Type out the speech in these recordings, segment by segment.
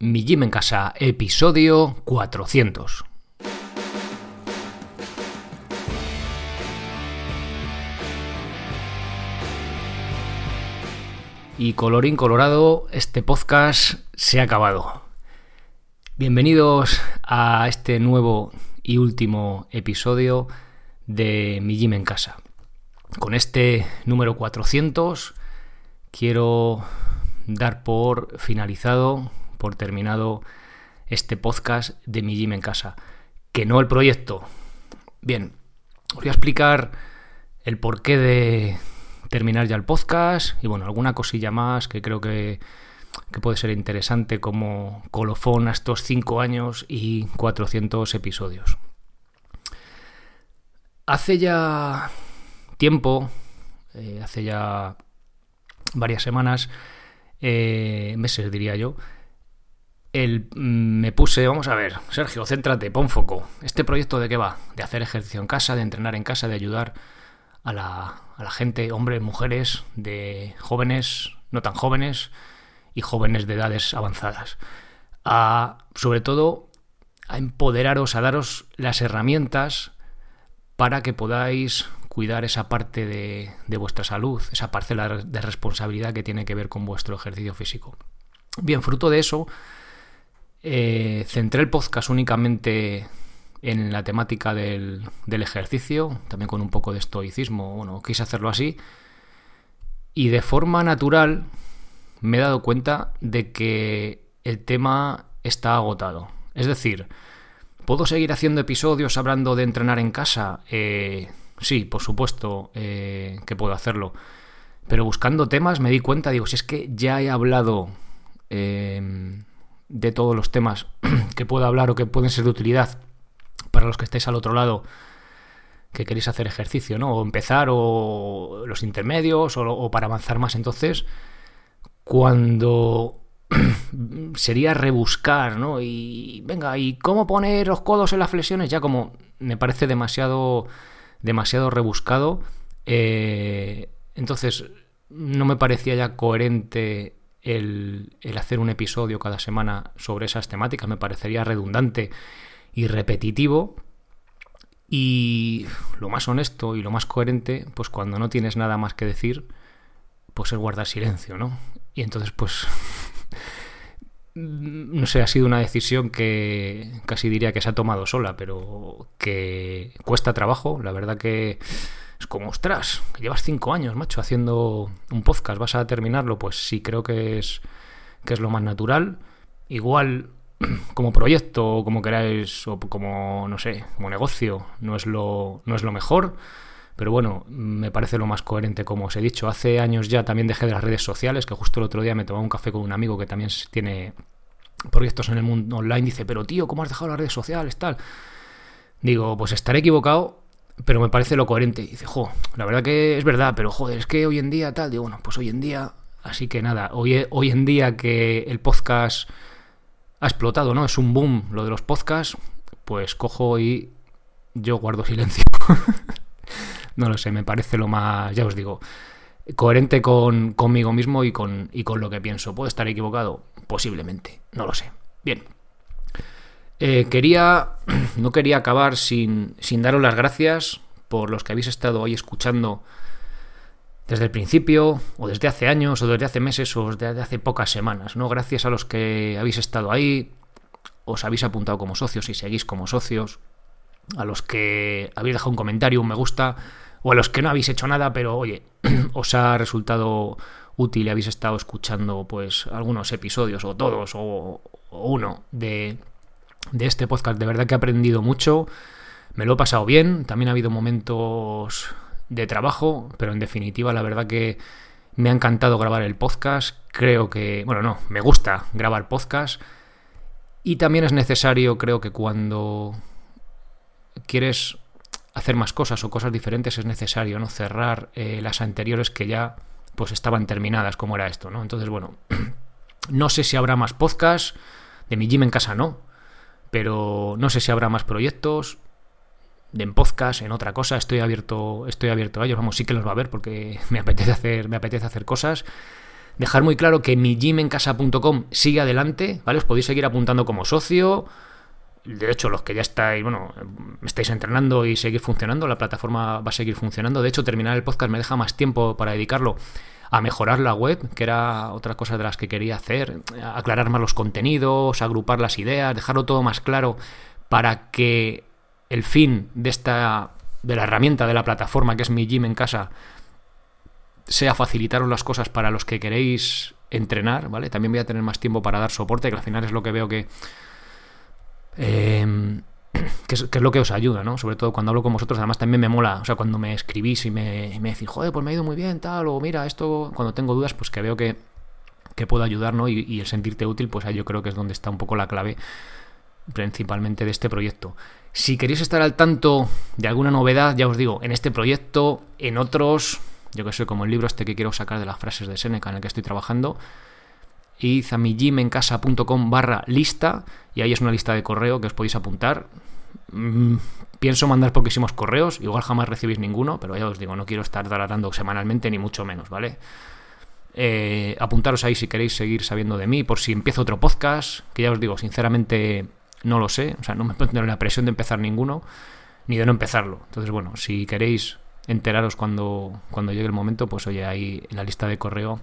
Mi Gym en Casa, episodio 400. Y colorín colorado, este podcast se ha acabado. Bienvenidos a este nuevo y último episodio de Mi Gym en Casa. Con este número 400 quiero dar por finalizado por terminado este podcast de mi gym en casa, que no el proyecto. Bien, os voy a explicar el porqué de terminar ya el podcast y bueno, alguna cosilla más que creo que, que puede ser interesante como colofón a estos 5 años y 400 episodios. Hace ya tiempo, eh, hace ya varias semanas, eh, meses diría yo, el, mm, me puse, vamos a ver, Sergio, céntrate, pon foco. ¿Este proyecto de qué va? De hacer ejercicio en casa, de entrenar en casa, de ayudar a la, a la gente, hombres, mujeres, de jóvenes, no tan jóvenes y jóvenes de edades avanzadas. A, sobre todo, a empoderaros, a daros las herramientas para que podáis cuidar esa parte de, de vuestra salud, esa parcela de responsabilidad que tiene que ver con vuestro ejercicio físico. Bien, fruto de eso, eh, centré el podcast únicamente en la temática del, ejercicio, también con un poco de estoicismo, bueno, quise hacerlo así, y de forma natural me he dado cuenta de que el tema está agotado. Es decir, ¿puedo seguir haciendo episodios hablando de entrenar en casa? Eh, sí, por supuesto eh, que puedo hacerlo. Pero buscando temas me di cuenta, digo, si es que ya he hablado eh, de todos los temas que pueda hablar o que pueden ser de utilidad para los que estéis al otro lado que queréis hacer ejercicio, ¿no? O empezar o los intermedios o, para avanzar más. Entonces, cuando sería rebuscar, ¿no? Y venga, ¿y cómo poner los codos en las flexiones? Ya como me parece demasiado, demasiado rebuscado. Eh, entonces, no me parecía ya coherente el, hacer un episodio cada semana sobre esas temáticas. Me parecería redundante y repetitivo. Y lo más honesto y lo más coherente, pues cuando no tienes nada más que decir, pues es guardar silencio, ¿no? Y entonces, pues, no sé, ha sido una decisión que casi diría que se ha tomado sola, pero que cuesta trabajo. La verdad que es como, ostras, llevas cinco años, macho, haciendo un podcast, vas a terminarlo, pues sí, creo que es, que es lo más natural. Igual, como proyecto, o como queráis, o como, no sé, como negocio, no es lo, no es lo mejor. Pero bueno, me parece lo más coherente, como os he dicho. Hace años ya también dejé de las redes sociales, que justo el otro día me tomaba un café con un amigo que también tiene proyectos en el mundo online. Dice, pero tío, ¿cómo has dejado las redes sociales? Tal. Digo, pues estaré equivocado, pero me parece lo coherente. Dice, jo, la verdad que es verdad, pero joder, es que hoy en día tal. Digo, bueno, pues hoy en día. Así que nada, hoy, hoy en día que el podcast ha explotado, ¿no? Es un boom lo de los podcasts, pues cojo y yo guardo silencio. no lo sé, me parece lo más, ya os digo, coherente con, conmigo mismo y con, y con lo que pienso. ¿Puedo estar equivocado? Posiblemente, no lo sé. Bien. Eh, quería, no quería acabar sin, sin daros las gracias por los que habéis estado ahí escuchando desde el principio, o desde hace años, o desde hace meses, o desde hace pocas semanas, ¿no? Gracias a los que habéis estado ahí, os habéis apuntado como socios y seguís como socios, a los que habéis dejado un comentario, un me gusta, o a los que no habéis hecho nada, pero oye, os ha resultado útil y habéis estado escuchando pues algunos episodios o todos o uno de, de, este podcast. De verdad que he aprendido mucho, me lo he pasado bien, también ha habido momentos de trabajo, pero en definitiva la verdad que me ha encantado grabar el podcast. Creo que, bueno, no, me gusta grabar podcast. Y también es necesario, creo que cuando quieres hacer más cosas o cosas diferentes es necesario no cerrar eh, las anteriores que ya pues estaban terminadas como era esto no entonces bueno no sé si habrá más podcasts de mi gym en casa no pero no sé si habrá más proyectos en podcast en otra cosa estoy abierto estoy abierto a ellos vamos sí que los va a ver porque me apetece hacer me apetece hacer cosas Dejar muy claro que mi gymencasa.com sigue adelante, ¿vale? Os podéis seguir apuntando como socio. De hecho, los que ya estáis, bueno, estáis entrenando y seguir funcionando, la plataforma va a seguir funcionando. De hecho, terminar el podcast me deja más tiempo para dedicarlo a mejorar la web, que era otra cosa de las que quería hacer, aclarar más los contenidos, agrupar las ideas, dejarlo todo más claro para que el fin de esta de la herramienta de la plataforma que es mi gym en casa sea facilitaros las cosas para los que queréis entrenar, ¿vale? También voy a tener más tiempo para dar soporte, que al final es lo que veo que eh, que es, lo que os ayuda, ¿no? Sobre todo cuando hablo con vosotros, además también me mola, o sea, cuando me escribís y me, decís, joder, pues me ha ido muy bien, tal, o mira, esto, cuando tengo dudas, pues que veo que, que puedo ayudar, ¿no? Y, el sentirte útil, pues ahí yo creo que es donde está un poco la clave principalmente de este proyecto. Si queréis estar al tanto de alguna novedad, ya os digo, en este proyecto, en otros, yo que sé, como el libro este que quiero sacar de las frases de Seneca en el que estoy trabajando, y zamijimencasa.com barra lista y ahí es una lista de correo que os podéis apuntar. Mm, pienso mandar poquísimos correos, igual jamás recibís ninguno, pero ya os digo, no quiero estar tratando semanalmente ni mucho menos, ¿vale? Eh, apuntaros ahí si queréis seguir sabiendo de mí, por si empiezo otro podcast, que ya os digo, sinceramente no lo sé, o sea, no me pongo la presión de empezar ninguno, ni de no empezarlo. Entonces, bueno, si queréis enteraros cuando, cuando llegue el momento, pues oye, ahí en la lista de correo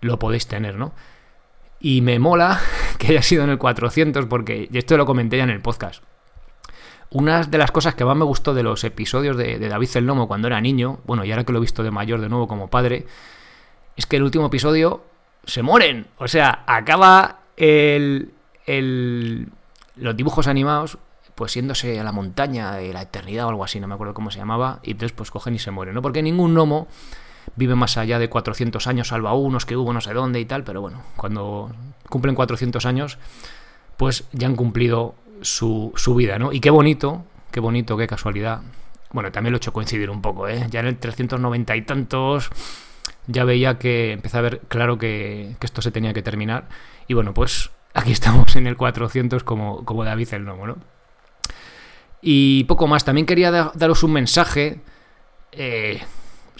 lo podéis tener, ¿no? Y me mola que haya sido en el 400 porque esto lo comenté ya en el podcast. Una de las cosas que más me gustó de los episodios de, David el Lomo cuando era niño, bueno, y ahora que lo he visto de mayor de nuevo como padre, es que el último episodio se mueren. O sea, acaba el, el, los dibujos animados pues yéndose a la montaña de la eternidad o algo así, no me acuerdo cómo se llamaba, y entonces pues cogen y se mueren, ¿no? Porque ningún gnomo vive más allá de 400 años, salvo a unos que hubo no sé dónde y tal, pero bueno, cuando cumplen 400 años, pues ya han cumplido su, su vida, ¿no? Y qué bonito, qué bonito, qué casualidad. Bueno, también lo he hecho coincidir un poco, ¿eh? Ya en el 390 y tantos ya veía que empecé a ver claro que, que, esto se tenía que terminar. Y bueno, pues aquí estamos en el 400 como, como David el Nomo, ¿no? Y poco más, también quería daros un mensaje eh,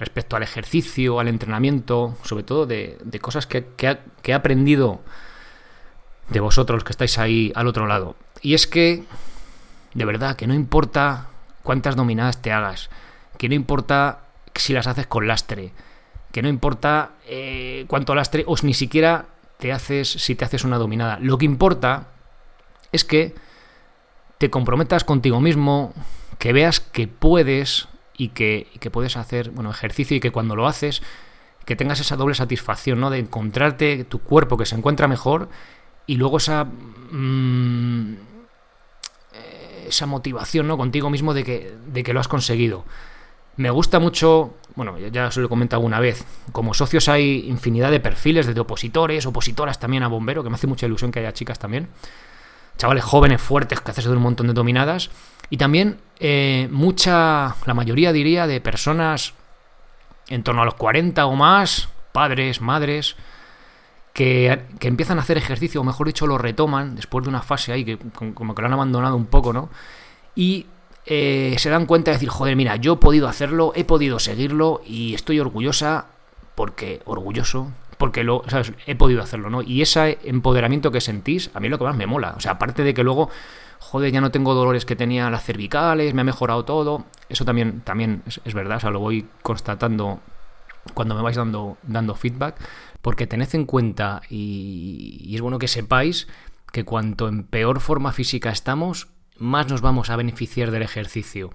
respecto al ejercicio, al entrenamiento, sobre todo de, cosas que, he aprendido de vosotros que estáis ahí al otro lado. Y es que, de verdad, que no importa cuántas dominadas te hagas, que no importa si las haces con lastre, que no importa eh, cuánto lastre o ni siquiera te haces si te haces una dominada. Lo que importa es que te comprometas contigo mismo, que veas que puedes y que, puedes hacer bueno, ejercicio y que cuando lo haces, que tengas esa doble satisfacción, ¿no? De encontrarte tu cuerpo que se encuentra mejor y luego esa... Mm, esa motivación ¿no? contigo mismo de que, de que lo has conseguido. Me gusta mucho, bueno, ya os lo he comentado una vez, como socios hay infinidad de perfiles de opositores, opositoras también a bombero, que me hace mucha ilusión que haya chicas también, chavales jóvenes, fuertes, que hacen un montón de dominadas, y también eh, mucha, la mayoría diría, de personas en torno a los 40 o más, padres, madres, que, empiezan a hacer ejercicio, o mejor dicho, lo retoman después de una fase ahí que como que lo han abandonado un poco, ¿no? Y eh, se dan cuenta de decir, joder, mira, yo he podido hacerlo, he podido seguirlo y estoy orgullosa porque, orgulloso, porque lo, ¿sabes? he podido hacerlo, ¿no? Y ese empoderamiento que sentís, a mí lo que más me mola. O sea, aparte de que luego joder, ya no tengo dolores que tenía las cervicales, me ha mejorado todo. Eso también, también es, verdad, o sea, lo voy constatando cuando me vais dando, dando feedback, porque tened en cuenta, y, y es bueno que sepáis, que cuanto en peor forma física estamos, más nos vamos a beneficiar del ejercicio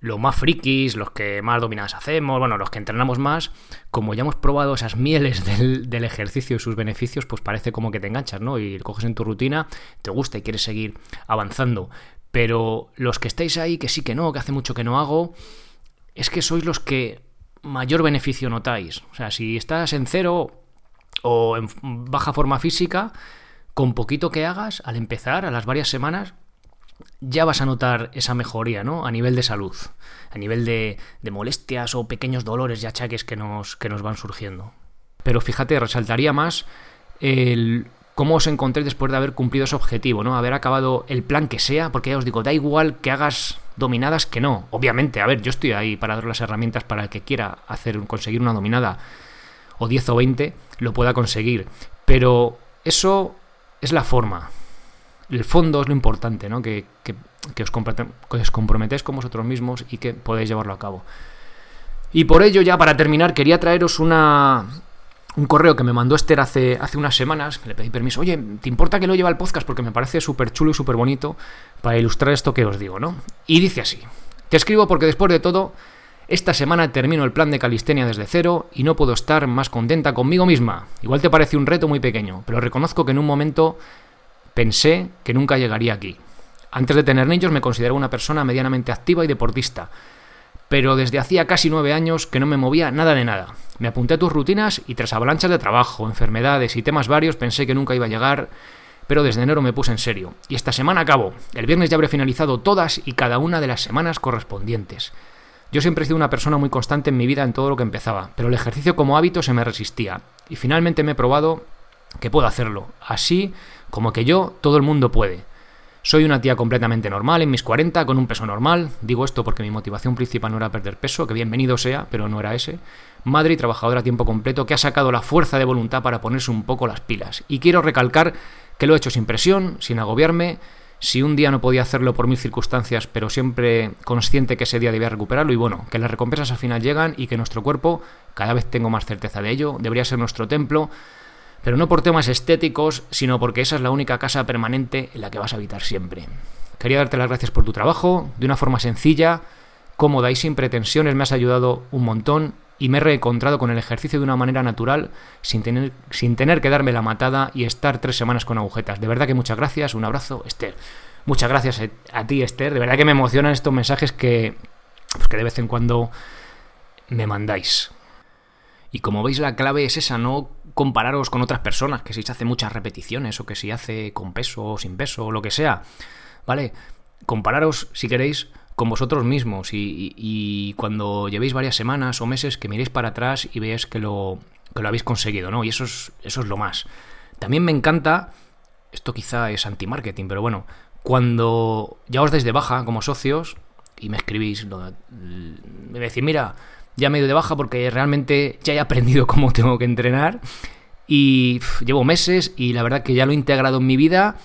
los más frikis, los que más dominadas hacemos, bueno, los que entrenamos más, como ya hemos probado esas mieles del, ejercicio y sus beneficios, pues parece como que te enganchas, ¿no? Y coges en tu rutina, te gusta y quieres seguir avanzando. Pero los que estáis ahí, que sí que no, que hace mucho que no hago, es que sois los que mayor beneficio notáis. O sea, si estás en cero o en baja forma física, con poquito que hagas, al empezar, a las varias semanas, ya vas a notar esa mejoría, ¿no? A nivel de salud, a nivel de, molestias o pequeños dolores y achaques que nos, que nos van surgiendo. Pero fíjate, resaltaría más el cómo os encontré después de haber cumplido ese objetivo, ¿no? Haber acabado el plan que sea, porque ya os digo, da igual que hagas dominadas que no. Obviamente, a ver, yo estoy ahí para dar las herramientas para el que quiera hacer, conseguir una dominada o 10 o 20 lo pueda conseguir. Pero eso es la forma. El fondo es lo importante, ¿no? Que, que, os, que os comprometéis con vosotros mismos y que podéis llevarlo a cabo. Y por ello, ya para terminar, quería traeros una, un correo que me mandó Esther hace, hace unas semanas, le pedí permiso, oye, ¿te importa que lo lleve al podcast? Porque me parece súper chulo y súper bonito para ilustrar esto que os digo, ¿no? Y dice así, te escribo porque después de todo, esta semana termino el plan de calistenia desde cero y no puedo estar más contenta conmigo misma. Igual te parece un reto muy pequeño, pero reconozco que en un momento pensé que nunca llegaría aquí. Antes de tener niños me considero una persona medianamente activa y deportista pero desde hacía casi nueve años que no me movía nada de nada. Me apunté a tus rutinas y tras avalanchas de trabajo, enfermedades y temas varios pensé que nunca iba a llegar, pero desde enero me puse en serio. Y esta semana acabo. El viernes ya habré finalizado todas y cada una de las semanas correspondientes. Yo siempre he sido una persona muy constante en mi vida en todo lo que empezaba, pero el ejercicio como hábito se me resistía. Y finalmente me he probado que puedo hacerlo. Así como que yo, todo el mundo puede. Soy una tía completamente normal, en mis 40, con un peso normal. Digo esto porque mi motivación principal no era perder peso, que bienvenido sea, pero no era ese. Madre y trabajadora a tiempo completo que ha sacado la fuerza de voluntad para ponerse un poco las pilas. Y quiero recalcar que lo he hecho sin presión, sin agobiarme. Si un día no podía hacerlo por mil circunstancias, pero siempre consciente que ese día debía recuperarlo y bueno, que las recompensas al final llegan y que nuestro cuerpo, cada vez tengo más certeza de ello, debería ser nuestro templo pero no por temas estéticos, sino porque esa es la única casa permanente en la que vas a habitar siempre. Quería darte las gracias por tu trabajo, de una forma sencilla, cómoda y sin pretensiones me has ayudado un montón y me he reencontrado con el ejercicio de una manera natural, sin tener, sin tener que darme la matada y estar tres semanas con agujetas. De verdad que muchas gracias, un abrazo, Esther. Muchas gracias a ti, Esther. De verdad que me emocionan estos mensajes que, pues que de vez en cuando me mandáis. Y como veis la clave es esa, no compararos con otras personas, que si se hace muchas repeticiones o que si hace con peso o sin peso o lo que sea. ¿Vale? Compararos, si queréis, con vosotros mismos y, cuando llevéis varias semanas o meses que miréis para atrás y veáis que lo, que lo habéis conseguido, ¿no? Y eso es, eso es lo más. También me encanta, esto quizá es anti-marketing, pero bueno, cuando ya os deis de baja como socios y me escribís, me decís, mira, ya medio de baja porque realmente ya he aprendido cómo tengo que entrenar y llevo meses y la verdad que ya lo he integrado en mi vida.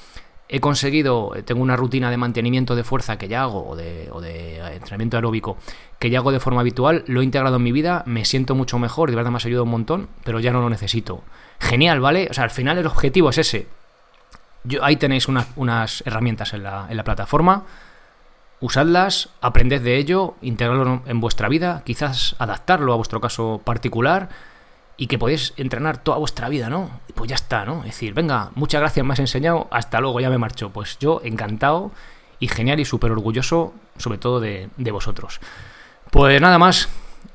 He conseguido, tengo una rutina de mantenimiento de fuerza que ya hago, o de, de entrenamiento aeróbico, que ya hago de forma habitual, lo he integrado en mi vida, me siento mucho mejor, de verdad me ha ayudado un montón, pero ya no lo necesito. Genial, ¿vale? O sea, al final el objetivo es ese. Yo, ahí tenéis unas herramientas en la, en la plataforma usadlas, aprended de ello, integrarlo en vuestra vida, quizás adaptarlo a vuestro caso particular y que podéis entrenar toda vuestra vida, ¿no? Pues ya está, ¿no? Es decir, venga, muchas gracias, me has enseñado, hasta luego, ya me marcho. Pues yo encantado y genial y súper orgulloso, sobre todo de, vosotros. Pues nada más,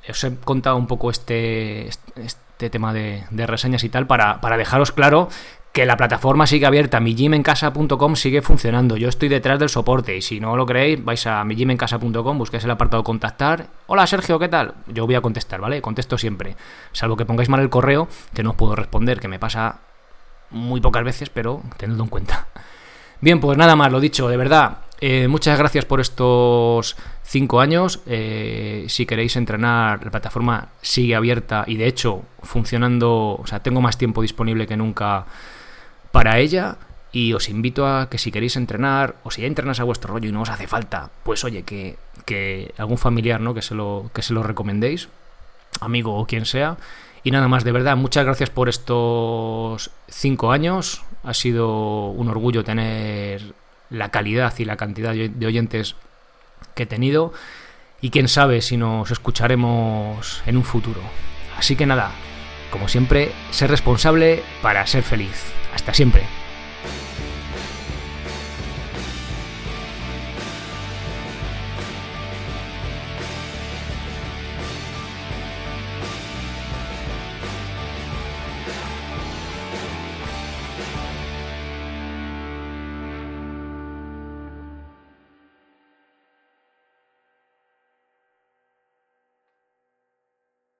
os he contado un poco este, este tema de, de reseñas y tal para, para dejaros claro que la plataforma sigue abierta, mijimencasa.com sigue funcionando, yo estoy detrás del soporte y si no lo creéis, vais a mijimencasa.com, busquéis el apartado contactar. Hola Sergio, ¿qué tal? Yo voy a contestar, ¿vale? Contesto siempre, salvo que pongáis mal el correo, que no os puedo responder, que me pasa muy pocas veces, pero tenedlo en cuenta. Bien, pues nada más, lo dicho, de verdad, eh, muchas gracias por estos cinco años. Eh, si queréis entrenar, la plataforma sigue abierta y de hecho funcionando, o sea, tengo más tiempo disponible que nunca para ella y os invito a que si queréis entrenar o si ya entrenas a vuestro rollo y no os hace falta, pues oye, que, que algún familiar, ¿no? Que se lo, que se lo recomendéis, amigo o quien sea. Y nada más, de verdad, muchas gracias por estos cinco años. Ha sido un orgullo tener la calidad y la cantidad de oyentes que he tenido. Y quién sabe si nos escucharemos en un futuro. Así que nada, como siempre, ser responsable para ser feliz. Hasta siempre.